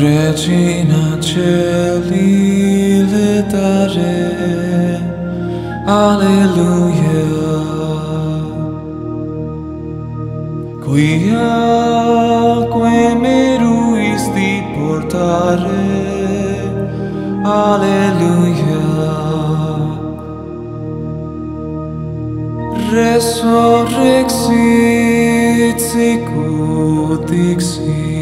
Regina celi letare Alleluia. Quia que meruisti portare. Alleluia. Resurrexit sicut dixit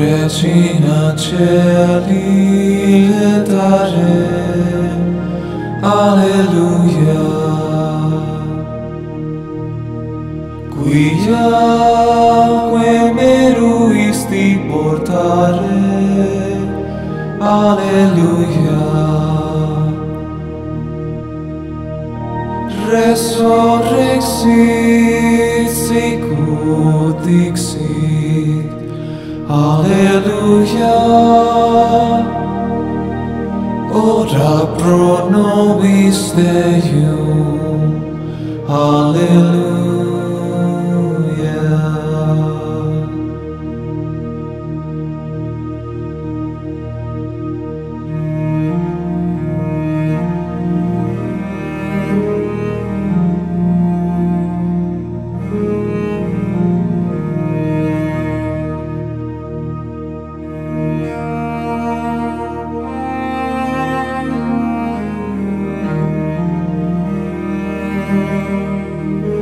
Regina Celi letare Alleluia. Quia que meruisti portare. Alleluia resurrexit sicut dixit Alleluia Ora pro nobis Deum Alleluia. Amen.